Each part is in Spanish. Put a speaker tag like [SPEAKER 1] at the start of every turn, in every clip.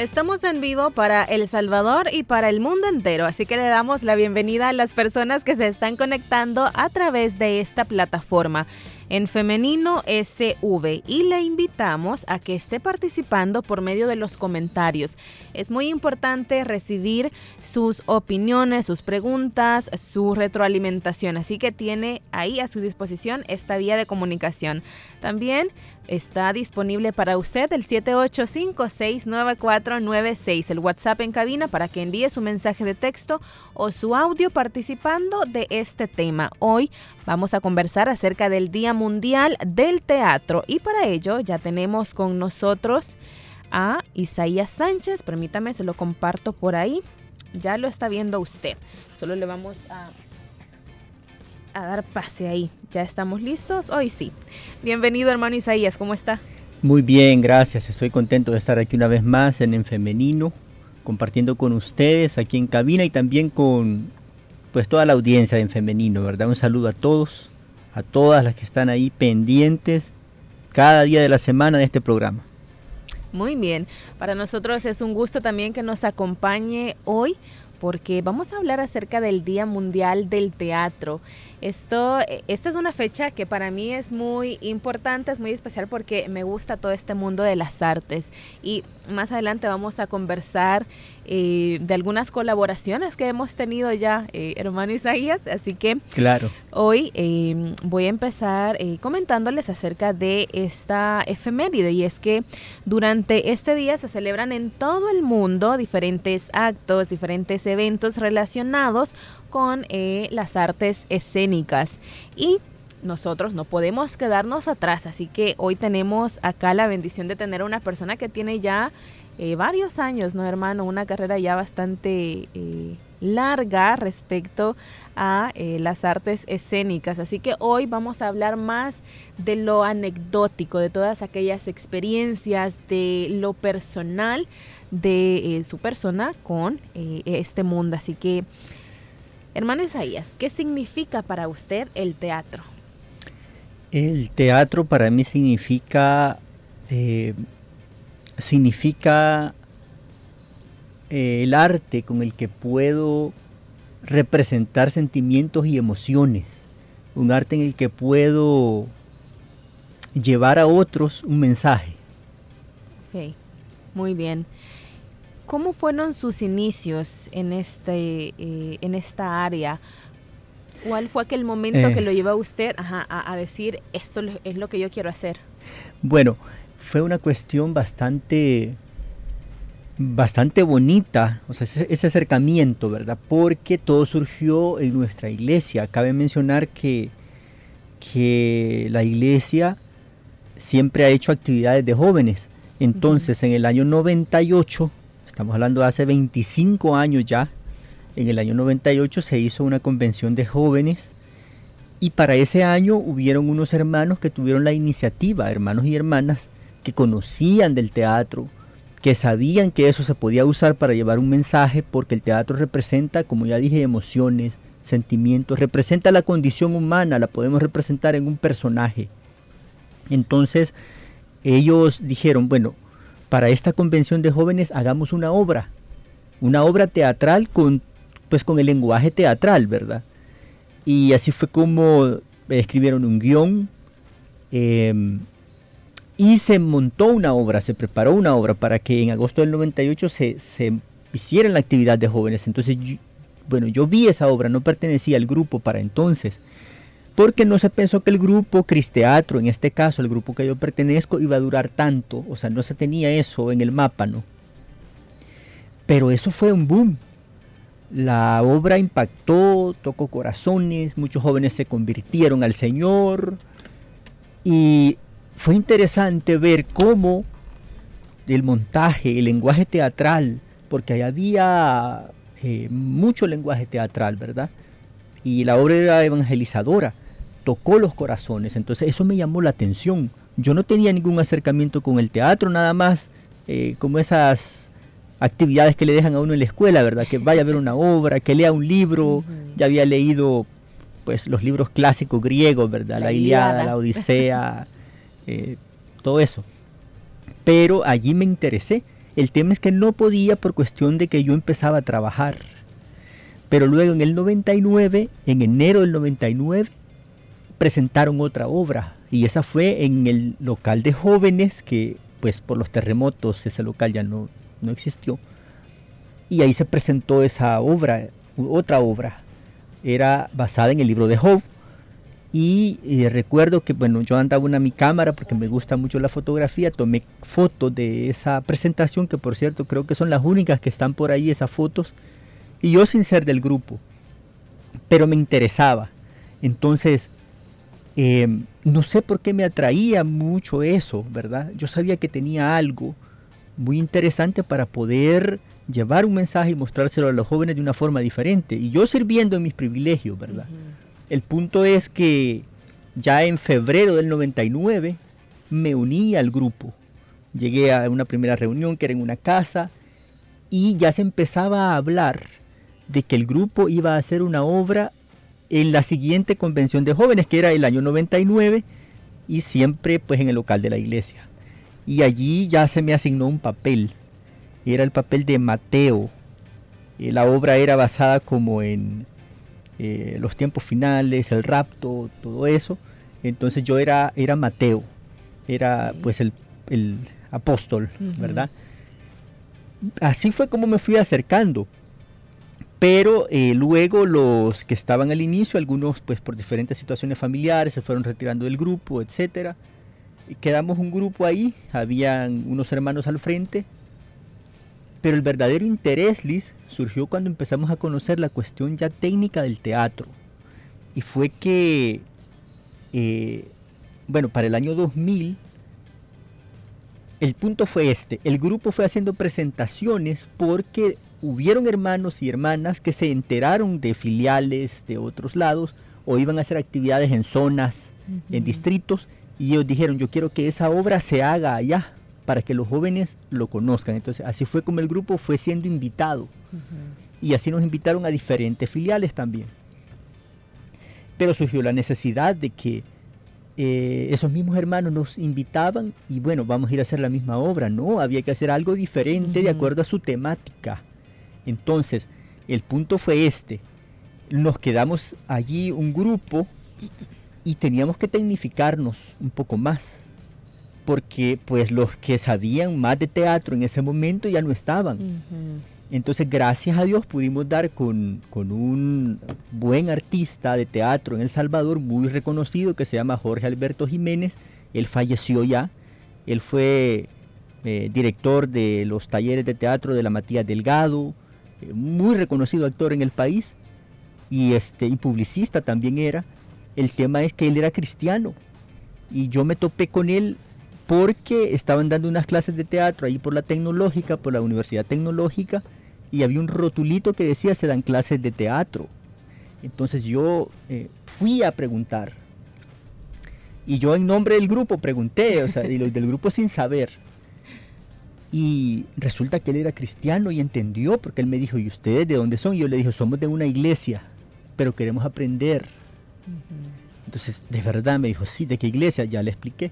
[SPEAKER 1] Estamos en vivo para El Salvador y para el mundo entero, así que le damos la bienvenida a las personas que se están conectando a través de esta plataforma en femenino SV y le invitamos a que esté participando por medio de los comentarios. Es muy importante recibir sus opiniones, sus preguntas, su retroalimentación, así que tiene ahí a su disposición esta vía de comunicación. También está disponible para usted el 78569496, el WhatsApp en cabina para que envíe su mensaje de texto o su audio participando de este tema. Hoy vamos a conversar acerca del Día Mundial del Teatro y para ello ya tenemos con nosotros a Isaías Sánchez. Permítame, se lo comparto por ahí. Ya lo está viendo usted. Solo le vamos a, a dar pase ahí. ¿Ya estamos listos? Hoy sí. Bienvenido hermano Isaías, ¿cómo está?
[SPEAKER 2] Muy bien, gracias. Estoy contento de estar aquí una vez más en En Femenino, compartiendo con ustedes aquí en cabina y también con pues toda la audiencia de En Femenino, ¿verdad? Un saludo a todos, a todas las que están ahí pendientes cada día de la semana de este programa.
[SPEAKER 1] Muy bien, para nosotros es un gusto también que nos acompañe hoy porque vamos a hablar acerca del Día Mundial del Teatro. Esto, esta es una fecha que para mí es muy importante, es muy especial porque me gusta todo este mundo de las artes. Y más adelante vamos a conversar eh, de algunas colaboraciones que hemos tenido ya, eh, hermano Isaías. Así que
[SPEAKER 2] claro.
[SPEAKER 1] hoy voy a empezar comentándoles acerca de esta efeméride. Y es que durante este día se celebran en todo el mundo diferentes actos, diferentes eventos relacionados con eh, las artes escénicas. Y nosotros no podemos quedarnos atrás, así que hoy tenemos acá la bendición de tener a una persona que tiene ya eh, varios años, ¿no, hermano? Una carrera ya bastante eh, larga respecto a las artes escénicas. Así que hoy vamos a hablar más de lo anecdótico, de todas aquellas experiencias, de lo personal de su persona con este mundo. Así que Hermano Isaías, ¿qué significa para usted el teatro?
[SPEAKER 2] El teatro para mí significa, eh, significa eh, el arte con el que puedo representar sentimientos y emociones. Un arte en el que puedo llevar a otros un mensaje.
[SPEAKER 1] Ok, muy bien. ¿Cómo fueron sus inicios en, este, eh, en esta área? ¿Cuál fue aquel momento que eh. lo llevó a usted a, decir, esto es lo que yo quiero hacer?
[SPEAKER 2] Bueno, fue una cuestión bastante, bastante bonita, o sea, ese, acercamiento, ¿verdad? Porque todo surgió en nuestra iglesia. Cabe mencionar que, que la iglesia siempre ha hecho actividades de jóvenes. Entonces, en el año 98 Estamos hablando de hace 25 años ya. En el año 98 se hizo una convención de jóvenes y para ese año hubieron unos hermanos que tuvieron la iniciativa, hermanos y hermanas, que conocían del teatro, que sabían que eso se podía usar para llevar un mensaje, porque el teatro representa, como ya dije, emociones, sentimientos, representa la condición humana, la podemos representar en un personaje. Entonces, ellos dijeron, bueno, para esta convención de jóvenes hagamos una obra, una obra teatral con, pues, con el lenguaje teatral, ¿verdad? Y así fue como escribieron un guion em, y se montó una obra, se preparó una obra para que en agosto del 98 se, se hiciera la actividad de jóvenes. Entonces, bueno, yo vi esa obra, no pertenecía al grupo para entonces porque no se pensó que el grupo Cristeatro, en este caso el grupo que yo pertenezco, iba a durar tanto, o sea, no se tenía eso en el mapa, ¿no? Pero eso fue un boom. La obra impactó, tocó corazones, muchos jóvenes se convirtieron al Señor y fue interesante ver cómo el montaje, el lenguaje teatral, porque ahí había eh, mucho lenguaje teatral, ¿verdad? Y la obra era evangelizadora tocó los corazones. Entonces eso me llamó la atención. Yo no tenía ningún acercamiento con el teatro, nada más eh, como esas actividades que le dejan a uno en la escuela, ¿verdad? Que vaya a ver una obra, que lea un libro. Ya había leído pues los libros clásicos griegos, ¿verdad? La, Iliada, la Odisea, eh, todo eso. Pero allí me interesé. El tema es que no podía por cuestión de que yo empezaba a trabajar. Pero luego en el 99, en enero del 99, presentaron otra obra. Y esa fue en el local de jóvenes, que pues por los terremotos ese local ya no, no existió. Y ahí se presentó esa obra, otra obra. Era basada en el libro de Job. Y, recuerdo que, bueno, yo andaba una mi cámara porque me gusta mucho la fotografía, tomé fotos de esa presentación, que por cierto creo que son las únicas que están por ahí, esas fotos, y yo sin ser del grupo, pero me interesaba. Entonces, em, no sé por qué me atraía mucho eso, ¿verdad? Yo sabía que tenía algo muy interesante para poder llevar un mensaje y mostrárselo a los jóvenes de una forma diferente. Y yo sirviendo en mis privilegios, ¿verdad? El punto es que ya en febrero del 99 me uní al grupo. Llegué a una primera reunión que era en una casa y ya se empezaba a hablar de que el grupo iba a hacer una obra en la siguiente convención de jóvenes, que era el año 99, y siempre pues en el local de la iglesia. Y allí ya se me asignó un papel. Era el papel de Mateo. Eh, la obra era basada como en eh, los tiempos finales, el rapto, todo eso. Entonces yo era, era Mateo, era pues el, apóstol, ¿verdad? Así fue como me fui acercando. Pero eh, luego los que estaban al inicio, algunos pues por diferentes situaciones familiares se fueron retirando del grupo, etcétera. Quedamos un grupo ahí, habían unos hermanos al frente, pero el verdadero interés, Liz, surgió cuando empezamos a conocer la cuestión ya técnica del teatro. Y fue que, eh, bueno, para el año 2000, el punto fue este. El grupo fue haciendo presentaciones porque hubieron hermanos y hermanas que se enteraron de filiales de otros lados o iban a hacer actividades en zonas, en distritos, y ellos dijeron, yo quiero que esa obra se haga allá para que los jóvenes lo conozcan. Entonces, así fue como el grupo fue siendo invitado. Y así nos invitaron a diferentes filiales también. Pero surgió la necesidad de que eh, esos mismos hermanos nos invitaban y bueno, vamos a ir a hacer la misma obra. No, había que hacer algo diferente de acuerdo a su temática. Entonces, el punto fue este. Nos quedamos allí un grupo y teníamos que tecnificarnos un poco más porque pues los que sabían más de teatro en ese momento ya no estaban. Entonces, gracias a Dios pudimos dar con, un buen artista de teatro en El Salvador, muy reconocido, que se llama Jorge Alberto Jiménez. Él falleció ya. Él fue eh, director de los talleres de teatro de la Matías Delgado, eh, muy reconocido actor en el país y, este, y publicista también era. El tema es que él era cristiano y yo me topé con él porque estaban dando unas clases de teatro ahí por la tecnológica, por la Universidad Tecnológica, y había un rotulito que decía se dan clases de teatro. Entonces yo eh, fui a preguntar. Y yo en nombre del grupo pregunté, o sea, y los del grupo sin saber. Y resulta que él era cristiano y entendió, porque él me dijo, ¿y ustedes de dónde son? Y yo le dije, somos de una iglesia, pero queremos aprender. Entonces, de verdad me dijo, sí, ¿de qué iglesia? Ya le expliqué.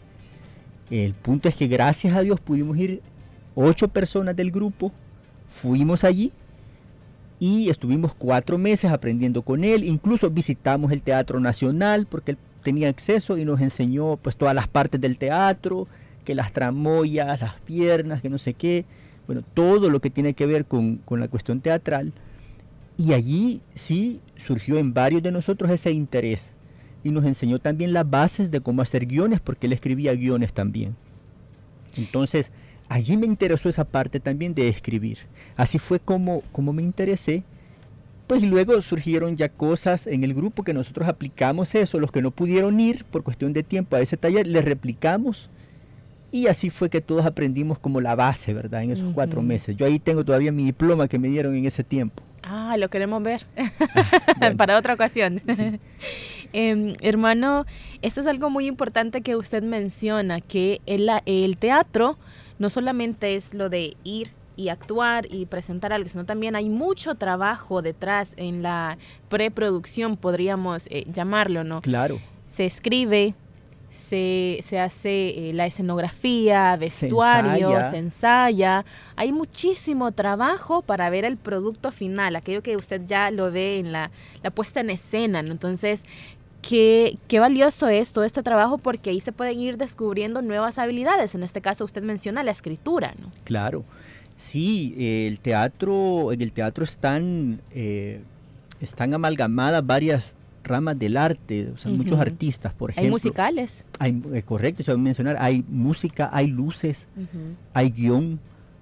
[SPEAKER 2] El punto es que gracias a Dios pudimos ir ocho personas del grupo, fuimos allí y estuvimos cuatro meses aprendiendo con él, incluso visitamos el Teatro Nacional porque él tenía acceso y nos enseñó pues todas las partes del teatro, que las tramoyas, las piernas, que no sé qué, bueno, todo lo que tiene que ver con, con la cuestión teatral. Y allí sí surgió en varios de nosotros ese interés y nos enseñó también las bases de cómo hacer guiones, porque él escribía guiones también. Entonces, allí me interesó esa parte también de escribir. Así fue como, como me interesé. Pues luego surgieron ya cosas en el grupo que nosotros aplicamos eso. Los que no pudieron ir por cuestión de tiempo a ese taller, les replicamos. Y así fue que todos aprendimos como la base, ¿verdad? En esos cuatro meses. Yo ahí tengo todavía mi diploma que me dieron en ese tiempo.
[SPEAKER 1] Ah, lo queremos ver ah, para otra ocasión. Em, hermano, esto es algo muy importante que usted menciona, que el, el teatro no solamente es lo de ir y actuar y presentar algo, sino también hay mucho trabajo detrás en la preproducción, podríamos eh, llamarlo, ¿no?
[SPEAKER 2] Claro.
[SPEAKER 1] Se escribe, se, se hace eh, la escenografía, vestuario, se ensaya. Hay muchísimo trabajo para ver el producto final, aquello que usted ya lo ve en la, la puesta en escena. ¿no? Entonces, qué, qué valioso es todo este trabajo porque ahí se pueden ir descubriendo nuevas habilidades. En este caso, usted menciona la escritura. ¿no?
[SPEAKER 2] Claro. Sí, el teatro, en el teatro están, eh, están amalgamadas varias ramas del arte, o sea, muchos artistas, por ejemplo.
[SPEAKER 1] Hay musicales.
[SPEAKER 2] Hay, eh, correcto, se va a mencionar, hay música, hay luces, hay guion,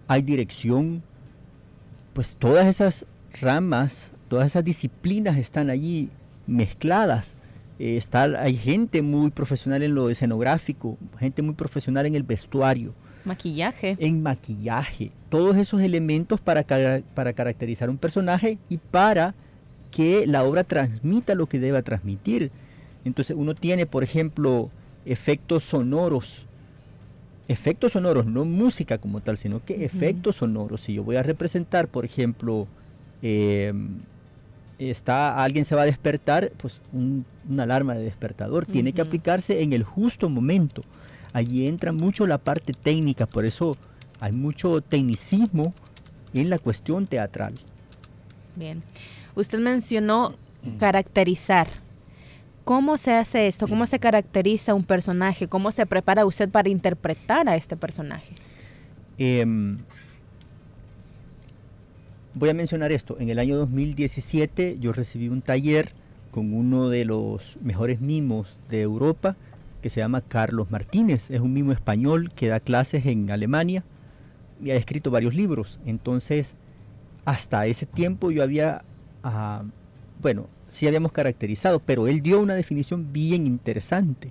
[SPEAKER 2] hay dirección, pues todas esas ramas, todas esas disciplinas están allí mezcladas. Eh, está, hay gente muy profesional en lo escenográfico, gente muy profesional en el vestuario,
[SPEAKER 1] Maquillaje.
[SPEAKER 2] En maquillaje. Todos esos elementos para, para caracterizar un personaje y para que la obra transmita lo que deba transmitir. Entonces uno tiene, por ejemplo, efectos sonoros. Efectos sonoros, no música como tal, sino que efectos sonoros. Si yo voy a representar, por ejemplo, em, está alguien se va a despertar, pues una alarma de despertador tiene que aplicarse en el justo momento allí entra mucho la parte técnica, por eso hay mucho tecnicismo en la cuestión teatral.
[SPEAKER 1] Bien. Usted mencionó caracterizar. ¿Cómo se hace esto? ¿Cómo se caracteriza un personaje? ¿Cómo se prepara usted para interpretar a este personaje?
[SPEAKER 2] Em, voy a mencionar esto. En el año 2017 yo recibí un taller con uno de los mejores mimos de Europa que se llama Carlos Martínez. Es un mimo español que da clases en Alemania y ha escrito varios libros. Entonces, hasta ese tiempo yo había, ah, bueno, sí habíamos caracterizado, pero él dio una definición bien interesante.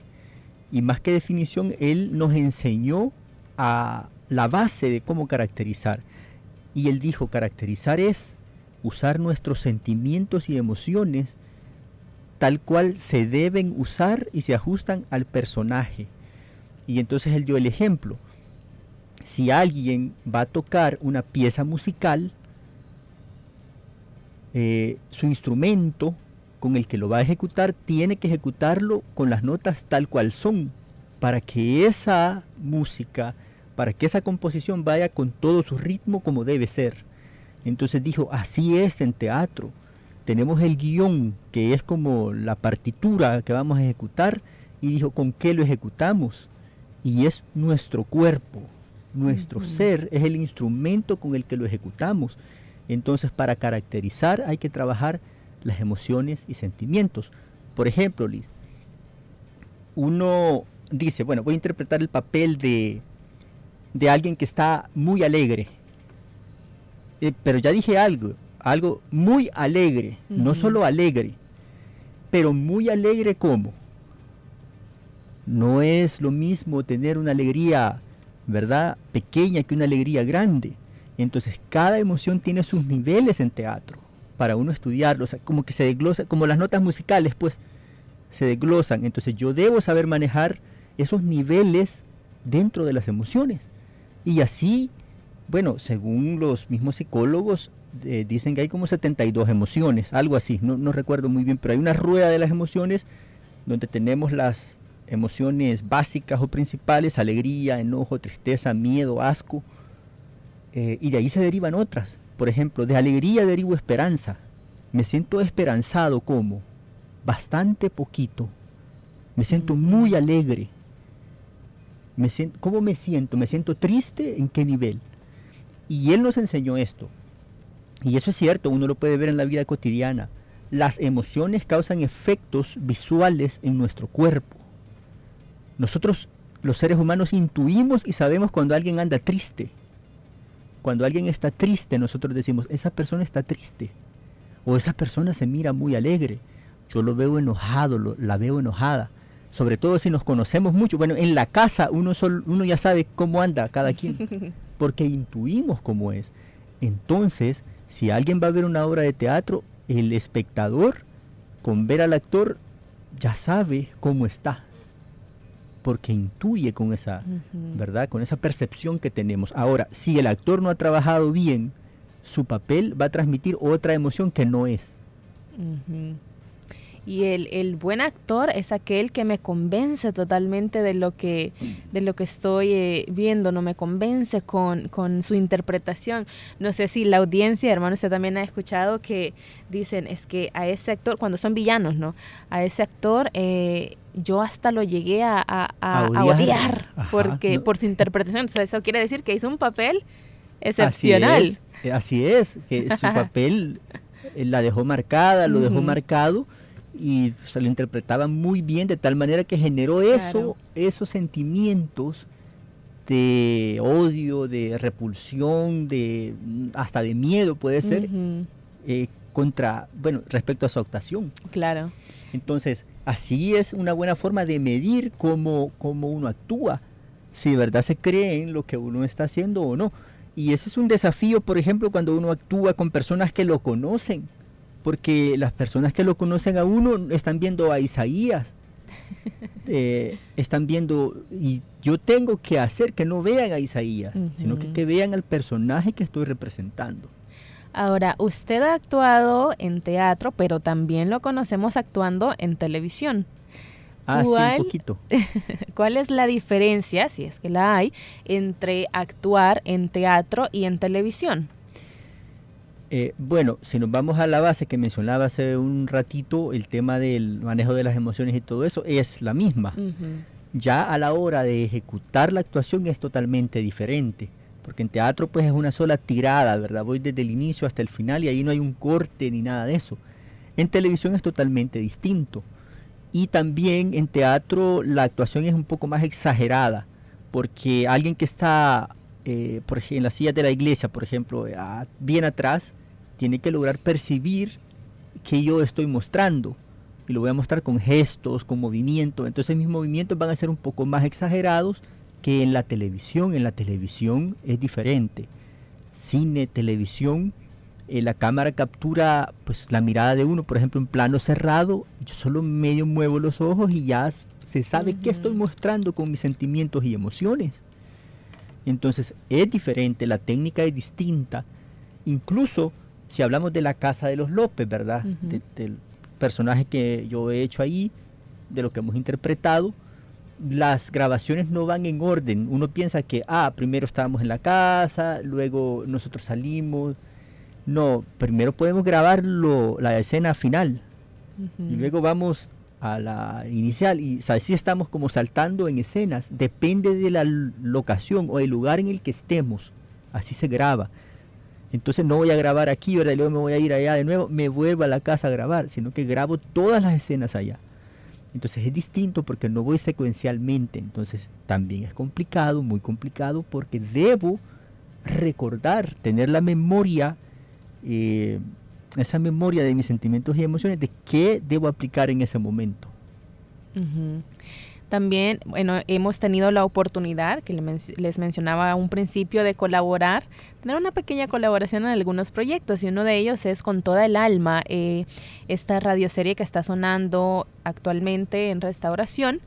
[SPEAKER 2] Y más que definición, él nos enseñó a la base de cómo caracterizar. Y él dijo, caracterizar es usar nuestros sentimientos y emociones tal cual se deben usar y se ajustan al personaje. Y entonces él dio el ejemplo. Si alguien va a tocar una pieza musical, eh, su instrumento con el que lo va a ejecutar tiene que ejecutarlo con las notas tal cual son, para que esa música, para que esa composición vaya con todo su ritmo como debe ser. Entonces dijo, así es en teatro tenemos el guion, que es como la partitura que vamos a ejecutar, y dijo, ¿con qué lo ejecutamos? Y es nuestro cuerpo, nuestro ser, es el instrumento con el que lo ejecutamos. Entonces, para caracterizar hay que trabajar las emociones y sentimientos. Por ejemplo, Liz, uno dice, bueno, voy a interpretar el papel de, de alguien que está muy alegre. Eh, pero ya dije algo, algo muy alegre, no solo alegre, pero muy alegre como. No es lo mismo tener una alegría, ¿verdad? Pequeña que una alegría grande. Entonces cada emoción tiene sus niveles en teatro para uno estudiarlo, o sea, como que se desglosa, como las notas musicales, pues se desglosan. Entonces yo debo saber manejar esos niveles dentro de las emociones. Y así, bueno, según los mismos psicólogos, eh, dicen que hay como 72 emociones, algo así, no, no recuerdo muy bien, pero hay una rueda de las emociones donde tenemos las emociones básicas o principales, alegría, enojo, tristeza, miedo, asco, eh, y de ahí se derivan otras. Por ejemplo, de alegría derivo esperanza. Me siento esperanzado como bastante poquito. Me siento muy alegre. Me siento, ¿Cómo me siento? ¿Me siento triste? ¿En qué nivel? Y él nos enseñó esto. Y eso es cierto, uno lo puede ver en la vida cotidiana. Las emociones causan efectos visuales en nuestro cuerpo. Nosotros, los seres humanos, intuimos y sabemos cuando alguien anda triste. Cuando alguien está triste, nosotros decimos, esa persona está triste. O esa persona se mira muy alegre. Yo lo veo enojado, la veo enojada. Sobre todo si nos conocemos mucho. Bueno, en la casa uno, uno ya sabe cómo anda cada quien. Porque intuimos cómo es. Entonces, si alguien va a ver una obra de teatro, el espectador, con ver al actor, ya sabe cómo está, porque intuye con esa, ¿verdad? Con esa percepción que tenemos. Ahora, si el actor no ha trabajado bien, su papel va a transmitir otra emoción que no es.
[SPEAKER 1] Y el, el, buen actor es aquel que me convence totalmente de lo que, de lo que estoy eh, viendo, no me convence con, con, su interpretación. No sé si la audiencia, hermano, usted también ha escuchado que dicen, es que a ese actor, cuando son villanos, ¿no? A ese actor eh, yo hasta lo llegué a, a, odiar, porque, por su interpretación. Eso quiere decir que hizo un papel excepcional.
[SPEAKER 2] Así es, que su papel eh, la dejó marcada, lo dejó marcado y se lo interpretaba muy bien de tal manera que generó eso, esos sentimientos de odio, de repulsión, de hasta de miedo puede ser eh, contra, bueno, respecto a su actuación.
[SPEAKER 1] Claro.
[SPEAKER 2] Entonces, así es una buena forma de medir cómo, cómo uno actúa, si de verdad se cree en lo que uno está haciendo o no. Y ese es un desafío, por ejemplo, cuando uno actúa con personas que lo conocen porque las personas que lo conocen a uno están viendo a Isaías, eh, están viendo, y yo tengo que hacer que no vean a Isaías, sino que, que vean al personaje que estoy representando.
[SPEAKER 1] Ahora, usted ha actuado en teatro, pero también lo conocemos actuando en televisión.
[SPEAKER 2] Ah, sí, un poquito.
[SPEAKER 1] ¿Cuál es la diferencia, si es que la hay, entre actuar en teatro y en televisión?
[SPEAKER 2] Eh, bueno, si nos vamos a la base que mencionaba hace un ratito, el tema del manejo de las emociones y todo eso es la misma. Ya a la hora de ejecutar la actuación es totalmente diferente, porque en teatro pues es una sola tirada, ¿verdad? Voy desde el inicio hasta el final y ahí no hay un corte ni nada de eso. En televisión es totalmente distinto. Y también en teatro la actuación es un poco más exagerada, porque alguien que está eh, por ejemplo, en las sillas de la iglesia, por ejemplo, bien atrás, tiene que lograr percibir que yo estoy mostrando. Y lo voy a mostrar con gestos, con movimiento. Entonces mis movimientos van a ser un poco más exagerados que en la televisión. En la televisión es diferente. Cine, televisión, eh, la cámara captura pues la mirada de uno, por ejemplo, en plano cerrado, yo solo medio muevo los ojos y ya se sabe qué estoy mostrando con mis sentimientos y emociones. Entonces es diferente, la técnica es distinta. Incluso si hablamos de la casa de los López, ¿verdad? del personaje que yo he hecho ahí, de lo que hemos interpretado, las grabaciones no van en orden. Uno piensa que, ah, primero estábamos en la casa, luego nosotros salimos. No, primero podemos grabar la escena final y luego vamos a la inicial y así estamos como saltando en escenas, depende de la locación o el lugar en el que estemos, así se graba. Entonces no voy a grabar aquí, ¿verdad? Luego me voy a ir allá de nuevo, me vuelvo a la casa a grabar, sino que grabo todas las escenas allá. Entonces es distinto porque no voy secuencialmente, entonces también es complicado, muy complicado, porque debo recordar, tener la memoria eh, esa memoria de mis sentimientos y emociones, de qué debo aplicar en ese momento.
[SPEAKER 1] También, bueno, hemos tenido la oportunidad, que les mencionaba a un principio, de colaborar, tener una pequeña colaboración en algunos proyectos y uno de ellos es Con toda el alma, eh, esta radioserie que está sonando actualmente en restauración.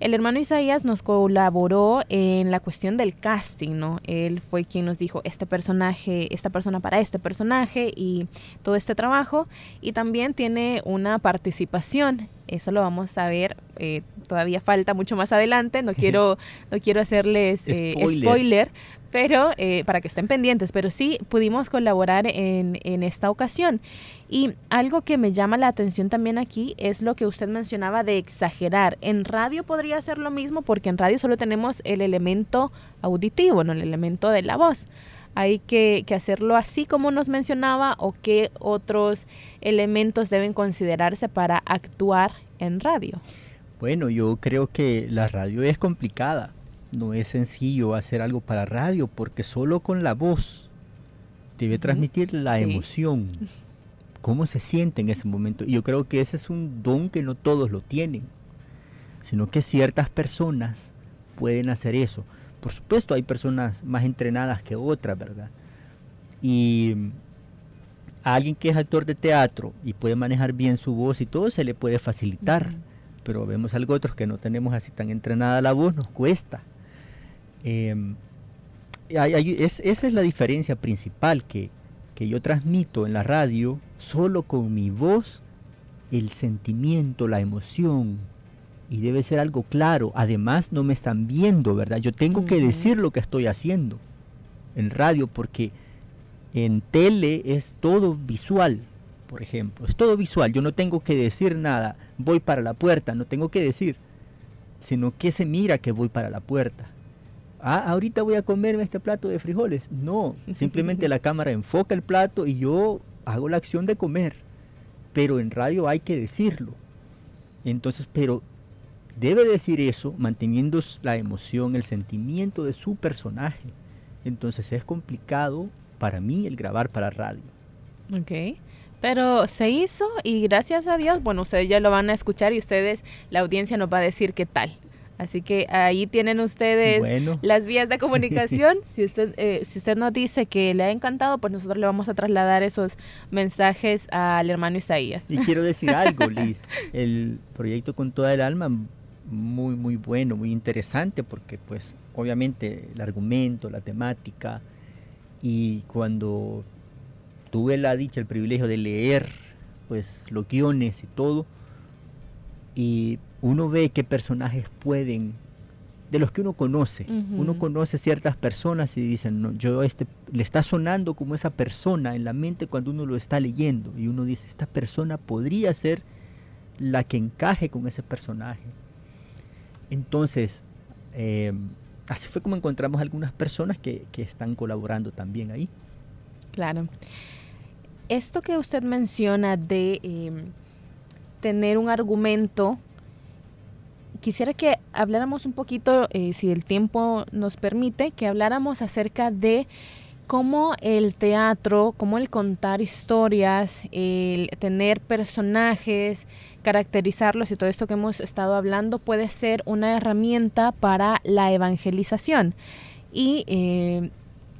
[SPEAKER 1] El hermano Isaías nos colaboró en la cuestión del casting, ¿no? Él fue quien nos dijo este personaje, esta persona para este personaje y todo este trabajo. Y también tiene una participación. Eso lo vamos a ver. Eh, todavía falta mucho más adelante. No quiero, no quiero hacerles eh, spoiler. pero eh, para que estén pendientes, pero sí pudimos colaborar en, en, esta ocasión. Y algo que me llama la atención también aquí es lo que usted mencionaba de exagerar. En radio podría ser lo mismo porque en radio solo tenemos el elemento auditivo, no el elemento de la voz. Hay que, que hacerlo así como nos mencionaba o qué otros elementos deben considerarse para actuar en radio.
[SPEAKER 2] Bueno, yo creo que la radio es complicada no es sencillo hacer algo para radio porque solo con la voz debe transmitir la emoción, cómo se siente en ese momento. Y yo creo que ese es un don que no todos lo tienen, sino que ciertas personas pueden hacer eso. Por supuesto hay personas más entrenadas que otras, ¿verdad? Y a alguien que es actor de teatro y puede manejar bien su voz y todo, se le puede facilitar. Pero vemos algo otros que no tenemos así tan entrenada la voz, nos cuesta. Em, esa es la diferencia principal que, que yo transmito en la radio solo con mi voz, el sentimiento, la emoción, y debe ser algo claro. Además, no me están viendo, ¿verdad? Yo tengo que decir lo que estoy haciendo en radio porque en tele es todo visual, por ejemplo. Es todo visual. Yo no tengo que decir nada. Voy para la puerta, no tengo que decir, sino que se mira que voy para la puerta. Ah, ahorita voy a comerme este plato de frijoles. No, simplemente la cámara enfoca el plato y yo hago la acción de comer. Pero en radio hay que decirlo. Entonces, pero debe decir eso manteniendo la emoción, el sentimiento de su personaje. Entonces es complicado para mí el grabar para radio.
[SPEAKER 1] Ok. Pero se hizo y gracias a Dios, bueno, ustedes ya lo van a escuchar y ustedes, la audiencia nos va a decir qué tal. Así que ahí tienen ustedes las vías de comunicación. si usted eh, si usted nos dice que le ha encantado, pues nosotros le vamos a trasladar esos mensajes al hermano Isaías.
[SPEAKER 2] Y quiero decir algo, Liz. El proyecto con toda el alma muy, muy bueno, muy interesante, porque pues obviamente el argumento, la temática, y cuando tuve la dicha, el privilegio de leer pues los guiones y todo, y uno ve qué personajes pueden, de los que uno conoce, uno conoce ciertas personas y dicen, no, yo este, le está sonando como esa persona en la mente cuando uno lo está leyendo, y uno dice, esta persona podría ser la que encaje con ese personaje entonces, eh, así fue como encontramos algunas personas que, están colaborando también ahí.
[SPEAKER 1] Claro. Esto que usted menciona de em, tener un argumento, quisiera que habláramos un poquito, eh, si el tiempo nos permite, que habláramos acerca de cómo el teatro, cómo el contar historias, el tener personajes, caracterizarlos y todo esto que hemos estado hablando puede ser una herramienta para la evangelización. Y eh,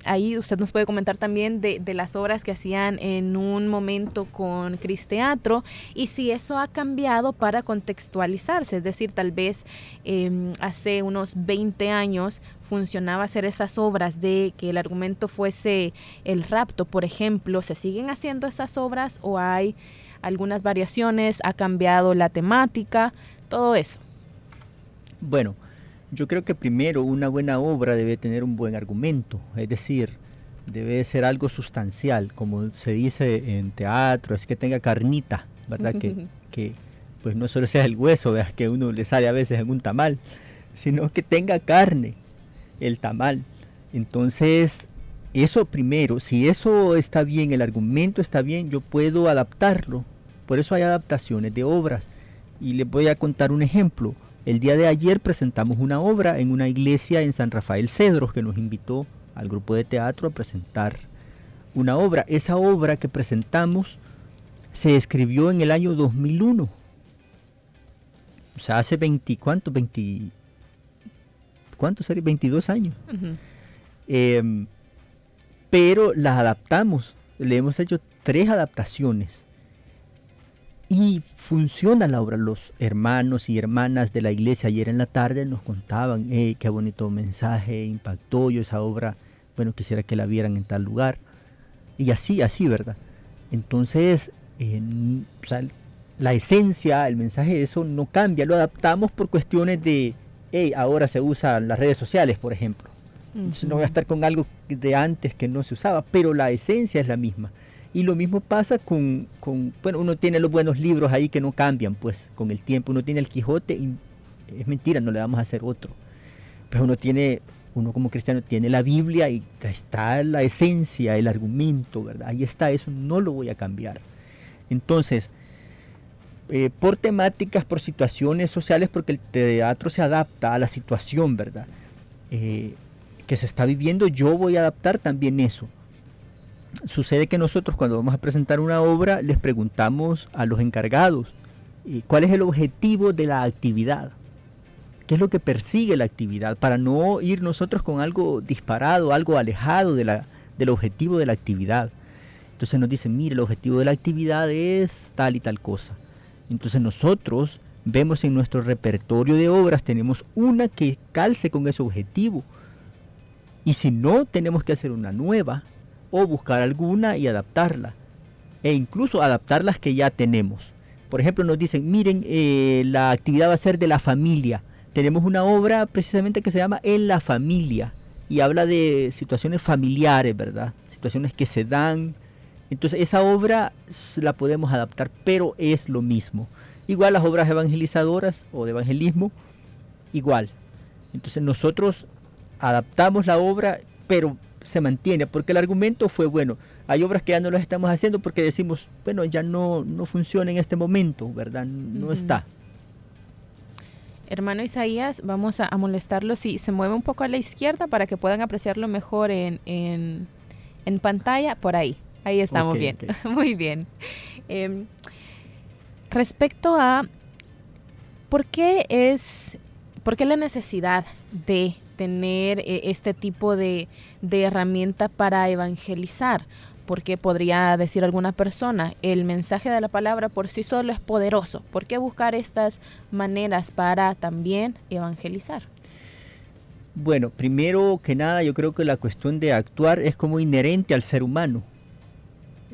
[SPEAKER 1] ahí usted nos puede comentar también de, las obras que hacían en un momento con Cristeatro y si eso ha cambiado para contextualizarse, es decir, tal vez em, hace unos 20 años funcionaba hacer esas obras de que el argumento fuese el rapto, por ejemplo, ¿se siguen haciendo esas obras o hay algunas variaciones? ¿Ha cambiado la temática? Todo eso.
[SPEAKER 2] Bueno, yo creo que primero una buena obra debe tener un buen argumento, es decir, debe ser algo sustancial, como se dice en teatro, es que tenga carnita, ¿verdad? que, que pues no solo sea el hueso, ¿verdad? que uno le sale a veces en un tamal, sino que tenga carne el tamal. Entonces, eso primero, si eso está bien, el argumento está bien, yo puedo adaptarlo. Por eso hay adaptaciones de obras. Y les voy a contar un ejemplo. El día de ayer presentamos una obra en una iglesia en San Rafael Cedros que nos invitó al grupo de teatro a presentar una obra. Esa obra que presentamos se escribió en el año 2001. O sea, hace 20, ¿cuánto? 20, ¿cuántos 22 años. Em, pero la adaptamos. Le hemos hecho tres adaptaciones y funciona la obra. Los hermanos y hermanas de la iglesia ayer en la tarde nos contaban, qué bonito mensaje, impactó yo esa obra, bueno, quisiera que la vieran en tal lugar. Y así, así, ¿verdad? Entonces, la esencia, el mensaje de eso no cambia, lo adaptamos por cuestiones de, hey, ahora se usan las redes sociales, por ejemplo. no voy a estar con algo de antes que no se usaba, pero la esencia es la misma. Y lo mismo pasa con, bueno, uno tiene los buenos libros ahí que no cambian, pues con el tiempo. Uno tiene el Quijote y es mentira, no le vamos a hacer otro. Pero uno tiene, uno como cristiano tiene la Biblia y está la esencia, el argumento, ¿verdad? Ahí está, eso no lo voy a cambiar. Entonces, eh, por temáticas, por situaciones sociales, porque el teatro se adapta a la situación, ¿verdad? Eh, que se está viviendo, yo voy a adaptar también eso sucede que nosotros cuando vamos a presentar una obra les preguntamos a los encargados eh, cuál es el objetivo de la actividad, qué es lo que persigue la actividad, para no ir nosotros con algo disparado, algo alejado de la, del objetivo de la actividad. Entonces nos dicen, mire, el objetivo de la actividad es tal y tal cosa. Entonces nosotros vemos en nuestro repertorio de obras, tenemos una que calce con ese objetivo. Y si no, tenemos que hacer una nueva o buscar alguna y adaptarla. E incluso adaptar las que ya tenemos. Por ejemplo, nos dicen, miren, eh, la actividad va a ser de la familia. Tenemos una obra precisamente que se llama En la familia y habla de situaciones familiares, ¿verdad? Situaciones que se dan. Entonces esa obra la podemos adaptar, pero es lo mismo. Igual las obras evangelizadoras o de evangelismo, igual. Entonces nosotros adaptamos la obra, pero se mantiene, porque el argumento fue bueno. Hay obras que ya no las estamos haciendo porque decimos, bueno, ya no, no funciona en este momento, ¿verdad? No está.
[SPEAKER 1] Hermano Isaías, vamos a, molestarlo si se mueve un poco a la izquierda para que puedan apreciarlo mejor en, en, pantalla. Por ahí, ahí estamos bien. Muy bien. Em, Respecto a por qué es, por qué la necesidad de tener eh, este tipo de, herramienta para evangelizar, porque podría decir alguna persona, el mensaje de la palabra por sí solo es poderoso. ¿Por qué buscar estas maneras para también evangelizar?
[SPEAKER 2] Bueno, primero que nada yo creo que la cuestión de actuar es como inherente al ser humano.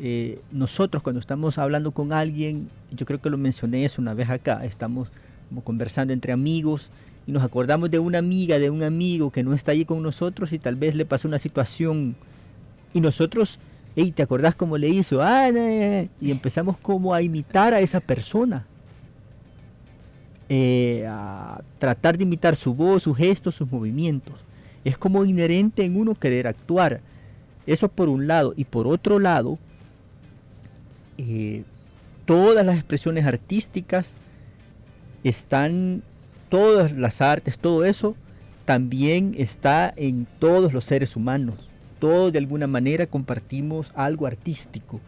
[SPEAKER 2] Eh, nosotros cuando estamos hablando con alguien, yo creo que lo mencioné eso una vez acá, estamos como conversando entre amigos y nos acordamos de una amiga, de un amigo que no está ahí con nosotros y tal vez le pasó una situación y nosotros, hey, ¿te acordás cómo le hizo? Ah, y empezamos como a imitar a esa persona. Eh, a tratar de imitar su voz, sus gestos, sus movimientos. Es como inherente en uno querer actuar. Eso por un lado. Y por otro lado, eh, todas las expresiones artísticas están, todas las artes, todo eso también está en todos los seres humanos. Todos de alguna manera compartimos algo artístico.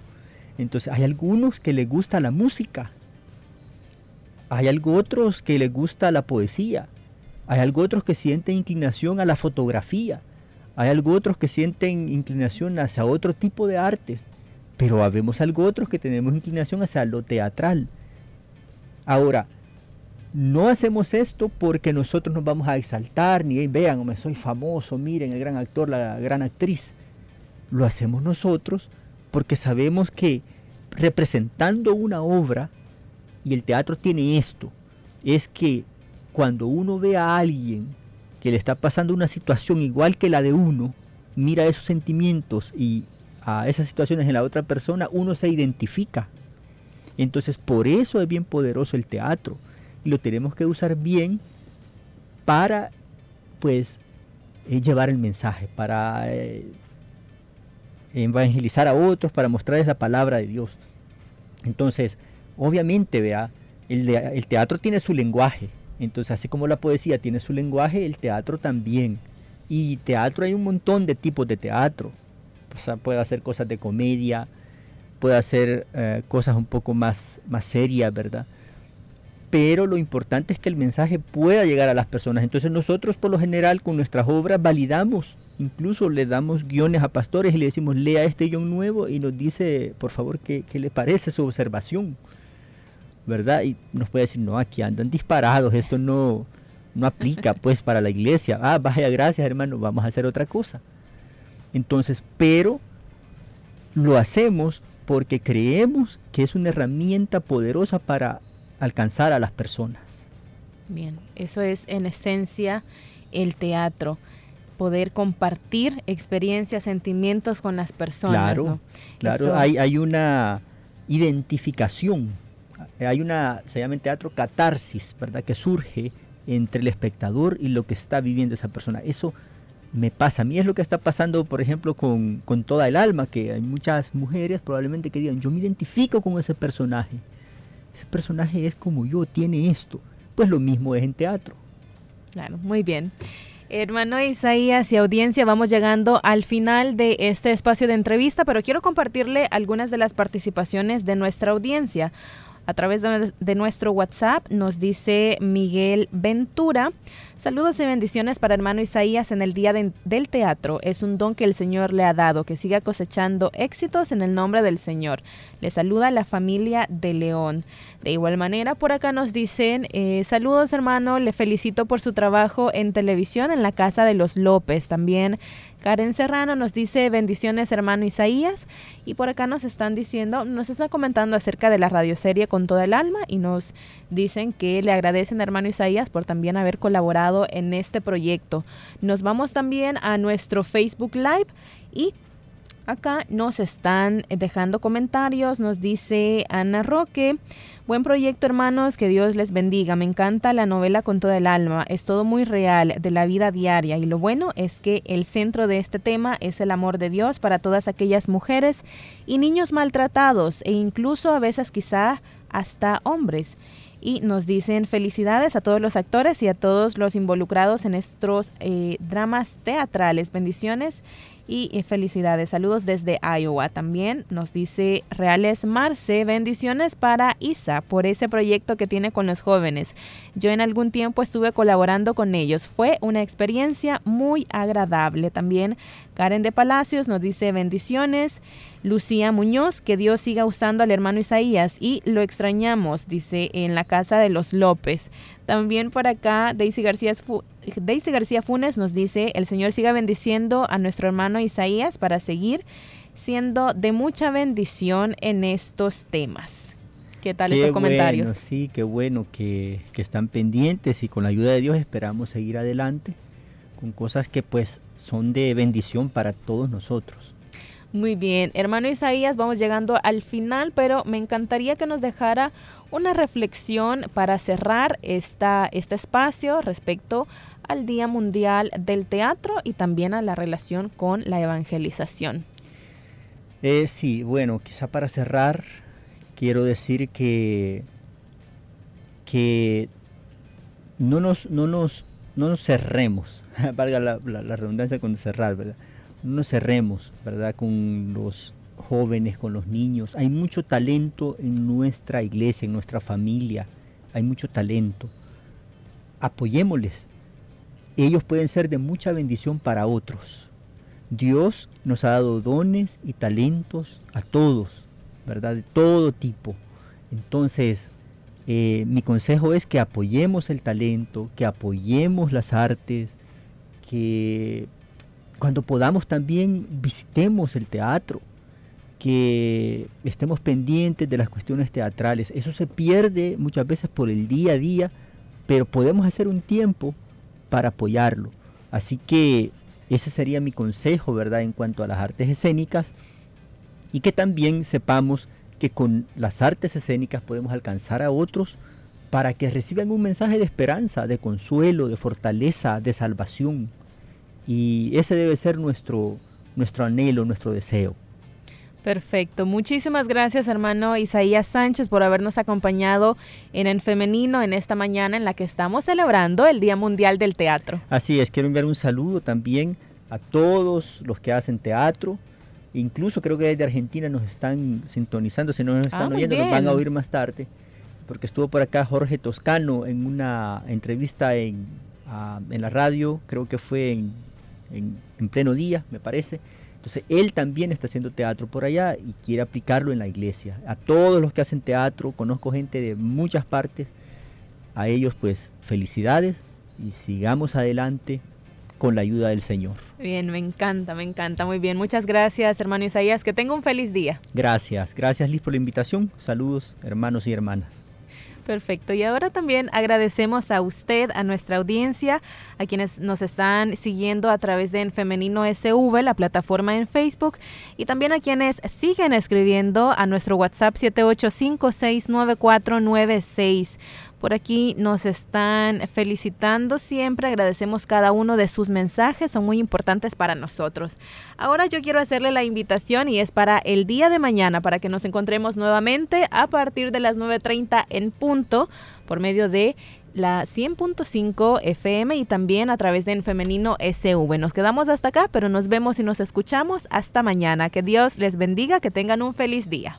[SPEAKER 2] Entonces hay algunos que les gusta la música, hay algo otros que les gusta la poesía, hay algo otros que sienten inclinación a la fotografía, hay algo otros que sienten inclinación hacia otro tipo de artes. Pero habemos algo otros que tenemos inclinación hacia lo teatral. Ahora, no hacemos esto porque nosotros nos vamos a exaltar, ni vean, me soy famoso, miren el gran actor, la gran actriz. Lo hacemos nosotros porque sabemos que representando una obra, y el teatro tiene esto, es que cuando uno ve a alguien que le está pasando una situación igual que la de uno, mira esos sentimientos y a esas situaciones en la otra persona, uno se identifica. Entonces por eso es bien poderoso el teatro y lo tenemos que usar bien para pues eh, llevar el mensaje, para eh, evangelizar a otros, para mostrarles la palabra de Dios. Entonces, obviamente, vea, el, el teatro tiene su lenguaje. Entonces, así como la poesía tiene su lenguaje, el teatro también. Y teatro hay un montón de tipos de teatro puede hacer cosas de comedia, puede hacer eh, cosas un poco más, más serias, ¿verdad? Pero lo importante es que el mensaje pueda llegar a las personas. Entonces nosotros por lo general con nuestras obras validamos, incluso le damos guiones a pastores y le decimos, lea este guion nuevo y nos dice, por favor, qué, qué le parece su observación, ¿verdad? Y nos puede decir, no, aquí andan disparados, esto no, no aplica pues para la iglesia. Ah, vaya, gracias hermano, vamos a hacer otra cosa. Entonces, pero lo hacemos porque creemos que es una herramienta poderosa para alcanzar a las personas.
[SPEAKER 1] Bien, eso es en esencia el teatro, poder compartir experiencias, sentimientos con las personas.
[SPEAKER 2] Claro, claro, hay, hay una identificación, hay una, se llama en teatro catarsis, ¿verdad? Que surge entre el espectador y lo que está viviendo esa persona. Eso me pasa. A mí es lo que está pasando, por ejemplo, con, toda el alma, que hay muchas mujeres probablemente que digan, yo me identifico con ese personaje. Ese personaje es como yo, tiene esto. Pues lo mismo es en teatro.
[SPEAKER 1] Claro, muy bien. Hermano Isaías y audiencia, vamos llegando al final de este espacio de entrevista, pero quiero compartirle algunas de las participaciones de nuestra audiencia. A través de, nuestro WhatsApp. Nos dice Miguel Ventura. Saludos y bendiciones para hermano Isaías en el Día del Teatro. Es un don que el Señor le ha dado, que siga cosechando éxitos en el nombre del Señor. Le saluda la familia de León. De igual manera, por acá nos dicen, eh, saludos hermano, le felicito por su trabajo en televisión en la Casa de los López. También Karen Serrano nos dice bendiciones hermano Isaías y por acá nos están diciendo, nos están comentando acerca de la radioserie con toda el alma y nos dicen que le agradecen hermano Isaías por también haber colaborado en este proyecto. Nos vamos también a nuestro Facebook Live y acá nos están dejando comentarios, nos dice Ana Roque. Buen proyecto, hermanos, que Dios les bendiga. Me encanta la novela con toda el alma. Es todo muy real de la vida diaria y lo bueno es que el centro de este tema es el amor de Dios para todas aquellas mujeres y niños maltratados e incluso a veces quizá hasta hombres. Y nos dicen felicidades a todos los actores y a todos los involucrados en estos eh, dramas teatrales. Bendiciones y felicidades. Saludos desde Iowa. También nos dice Reales Marce, bendiciones para Isa por ese proyecto que tiene con los jóvenes. Yo en algún tiempo estuve colaborando con ellos. Fue una experiencia muy agradable. También Karen de Palacios nos dice bendiciones. Lucía Muñoz, que Dios siga usando al hermano Isaías y lo extrañamos, dice en la casa de los López. También por acá Daisy García, Daisy García Funes nos dice, el Señor siga bendiciendo a nuestro hermano Isaías para seguir siendo de mucha bendición en estos temas. ¿Qué tal esos comentarios?
[SPEAKER 2] sí, qué bueno que, que están pendientes y con la ayuda de Dios esperamos seguir adelante con cosas que pues son de bendición para todos nosotros.
[SPEAKER 1] Muy bien, hermano Isaías, vamos llegando al final, pero me encantaría que nos dejara una reflexión para cerrar esta, este espacio respecto al Día Mundial del Teatro y también a la relación con la evangelización.
[SPEAKER 2] Eh, sí, bueno, quizá para cerrar quiero decir que, que no, nos, no, nos, no nos cerremos, valga la, redundancia con cerrar, ¿verdad? No nos cerremos, ¿verdad? Con los jóvenes, con los niños. Hay mucho talento en nuestra iglesia, en nuestra familia. Hay mucho talento. Apoyémosles. Ellos pueden ser de mucha bendición para otros. Dios nos ha dado dones y talentos a todos, ¿verdad? De todo tipo. Entonces, eh, mi consejo es que apoyemos el talento, que apoyemos las artes, que cuando podamos también visitemos el teatro, que estemos pendientes de las cuestiones teatrales. Eso se pierde muchas veces por el día a día, pero podemos hacer un tiempo para apoyarlo. Así que ese sería mi consejo, ¿verdad? En cuanto a las artes escénicas y que también sepamos que con las artes escénicas podemos alcanzar a otros para que reciban un mensaje de esperanza, de consuelo, de fortaleza, de salvación. Y ese debe ser nuestro, nuestro anhelo, nuestro deseo.
[SPEAKER 1] Perfecto. Muchísimas gracias, hermano Isaías Sánchez, por habernos acompañado en el femenino en esta mañana en la que estamos celebrando el Día Mundial del Teatro.
[SPEAKER 2] Así es, quiero enviar un saludo también a todos los que hacen teatro. Incluso creo que desde Argentina nos están sintonizando, si no nos están ah, oyendo, nos van a oír más tarde, porque estuvo por acá Jorge Toscano en una entrevista en, ah, en la radio, creo que fue en, en pleno día, me parece entonces él también está haciendo teatro por allá y quiere aplicarlo en la iglesia. A todos los que hacen teatro, conozco gente de muchas partes, a ellos pues felicidades y sigamos adelante con la ayuda del Señor.
[SPEAKER 1] Bien, me encanta, me encanta, muy bien. Muchas gracias, hermano Isaías, que tenga un feliz día.
[SPEAKER 2] Gracias, gracias Liz por la invitación. Saludos, hermanos y hermanas.
[SPEAKER 1] Perfecto. Y ahora también agradecemos a usted, a nuestra audiencia, a quienes nos están siguiendo a través de En Femenino SV, la plataforma en Facebook, y también a quienes siguen escribiendo a nuestro WhatsApp 78569496. Por aquí nos están felicitando siempre, agradecemos cada uno de sus mensajes, son muy importantes para nosotros. Ahora yo quiero hacerle la invitación y es para el día de mañana, para que nos encontremos nuevamente a partir de las 9.30 en punto por medio de la 100.5 FM y también a través de En Femenino SV. Nos quedamos hasta acá, pero nos vemos y nos escuchamos hasta mañana. Que Dios les bendiga, que tengan un feliz día.